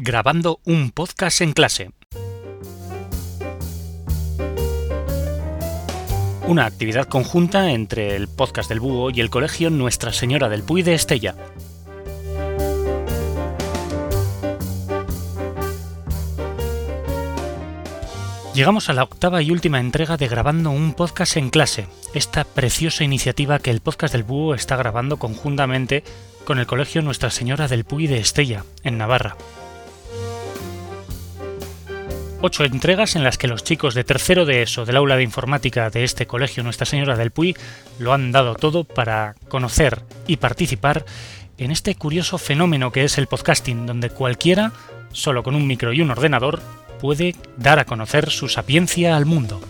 grabando un podcast en clase. Una actividad conjunta entre el podcast del Búho y el colegio Nuestra Señora del Puy de Estella. Llegamos a la octava y última entrega de Grabando un podcast en clase, esta preciosa iniciativa que el podcast del Búho está grabando conjuntamente con el Colegio Nuestra Señora del Puy de Estella, en Navarra. Ocho entregas en las que los chicos de tercero de ESO del aula de informática de este Colegio Nuestra Señora del Puy lo han dado todo para conocer y participar en este curioso fenómeno que es el podcasting, donde cualquiera, solo con un micro y un ordenador, puede dar a conocer su sapiencia al mundo.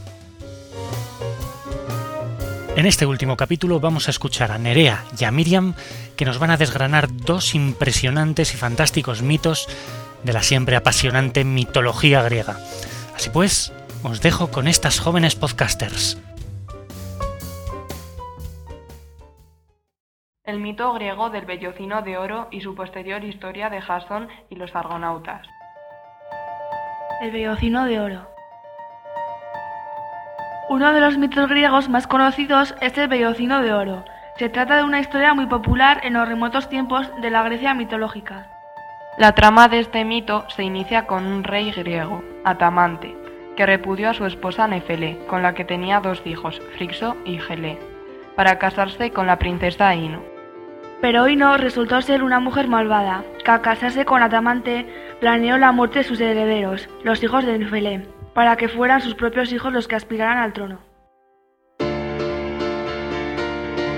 En este último capítulo vamos a escuchar a Nerea y a Miriam que nos van a desgranar dos impresionantes y fantásticos mitos de la siempre apasionante mitología griega. Así pues, os dejo con estas jóvenes podcasters. El mito griego del vellocino de oro y su posterior historia de Jasón y los argonautas. El vellocino de oro. Uno de los mitos griegos más conocidos es el vellocino de oro. Se trata de una historia muy popular en los remotos tiempos de la Grecia mitológica. La trama de este mito se inicia con un rey griego, Atamante, que repudió a su esposa Nefele, con la que tenía dos hijos, Frixo y Gelé, para casarse con la princesa Ino. Pero Ino resultó ser una mujer malvada, que al casarse con Atamante planeó la muerte de sus herederos, los hijos de Nefele, para que fueran sus propios hijos los que aspiraran al trono.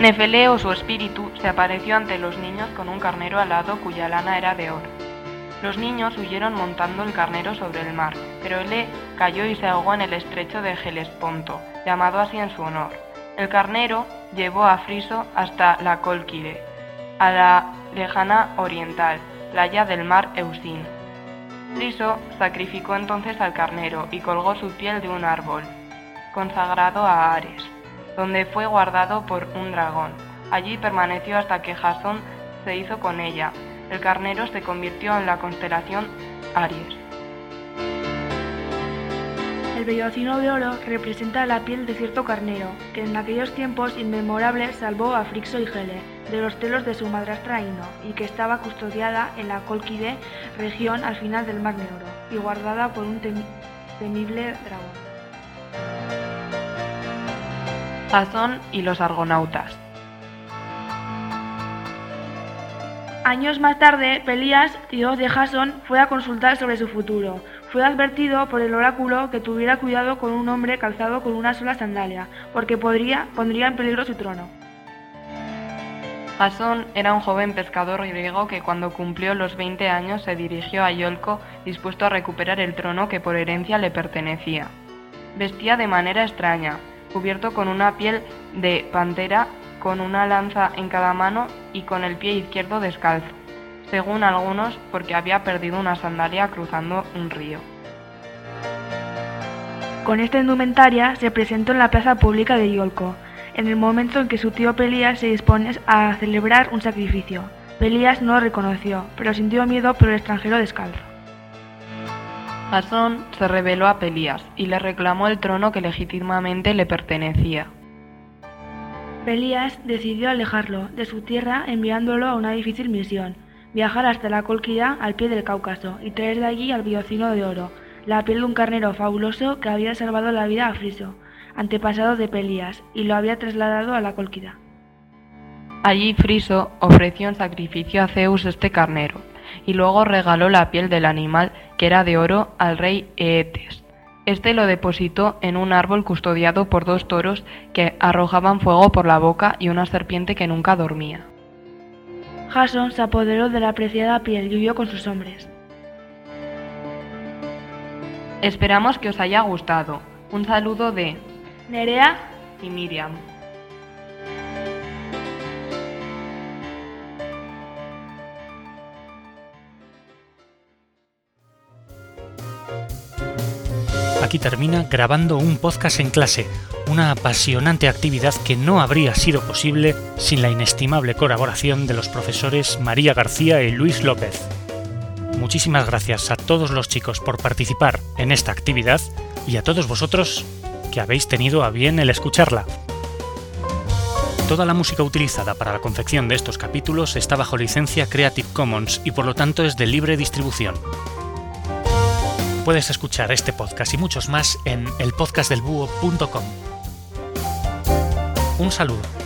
Nefele o su espíritu se apareció ante los niños con un carnero alado cuya lana era de oro. Los niños huyeron montando el carnero sobre el mar, pero Ele cayó y se ahogó en el estrecho de Gelesponto, llamado así en su honor. El carnero llevó a Friso hasta la Colquide, a la lejana oriental, playa del mar Eusín. Friso sacrificó entonces al carnero y colgó su piel de un árbol, consagrado a Ares, donde fue guardado por un dragón. Allí permaneció hasta que Jasón se hizo con ella. El carnero se convirtió en la constelación Aries. El vellocino de oro representa la piel de cierto carnero, que en aquellos tiempos inmemorables salvó a Frixo y Gele de los celos de su madrastra Ino, y que estaba custodiada en la Colquide, región al final del Mar Negro, y guardada por un temi- temible dragón. Jasón y los argonautas. Años más tarde, Pelías, tío de Jasón, fue a consultar sobre su futuro. Fue advertido por el oráculo que tuviera cuidado con un hombre calzado con una sola sandalia, porque podría, pondría en peligro su trono. Jasón era un joven pescador griego que cuando cumplió los 20 años se dirigió a Iolco dispuesto a recuperar el trono que por herencia le pertenecía. Vestía de manera extraña, cubierto con una piel de pantera, con una lanza en cada mano y con el pie izquierdo descalzo, según algunos porque había perdido una sandalia cruzando un río. Con esta indumentaria se presentó en la plaza pública de Iolco, en el momento en que su tío Pelías se dispone a celebrar un sacrificio. Pelías no lo reconoció, pero sintió miedo por el extranjero descalzo. Jasón se rebeló a Pelías y le reclamó el trono que legítimamente le pertenecía. Pelías decidió alejarlo de su tierra enviándolo a una difícil misión, viajar hasta la Colquida al pie del Cáucaso y traer de allí al vellocino de oro, la piel de un carnero fabuloso que había salvado la vida a Friso, antepasado de Pelías, y lo había trasladado a la Colquida. Allí Friso ofreció en sacrificio a Zeus este carnero, y luego regaló la piel del animal, que era de oro, al rey Eetes. Este lo depositó en un árbol custodiado por dos toros que arrojaban fuego por la boca y una serpiente que nunca dormía. Jasón se apoderó de la preciada piel y huyó con sus hombres. Esperamos que os haya gustado. Un saludo de Nerea y Miriam. Aquí termina grabando un podcast en clase, una apasionante actividad que no habría sido posible sin la inestimable colaboración de los profesores María García y Luis López. muchísimas gracias a todos los chicos por participar en esta actividad y a todos vosotros que habéis tenido a bien el escucharla. Toda la música utilizada para la confección de estos capítulos está bajo licencia Creative Commons y por lo tanto es de libre distribución. Puedes escuchar este podcast y muchos más en elpodcastdelbúho.com. Un saludo.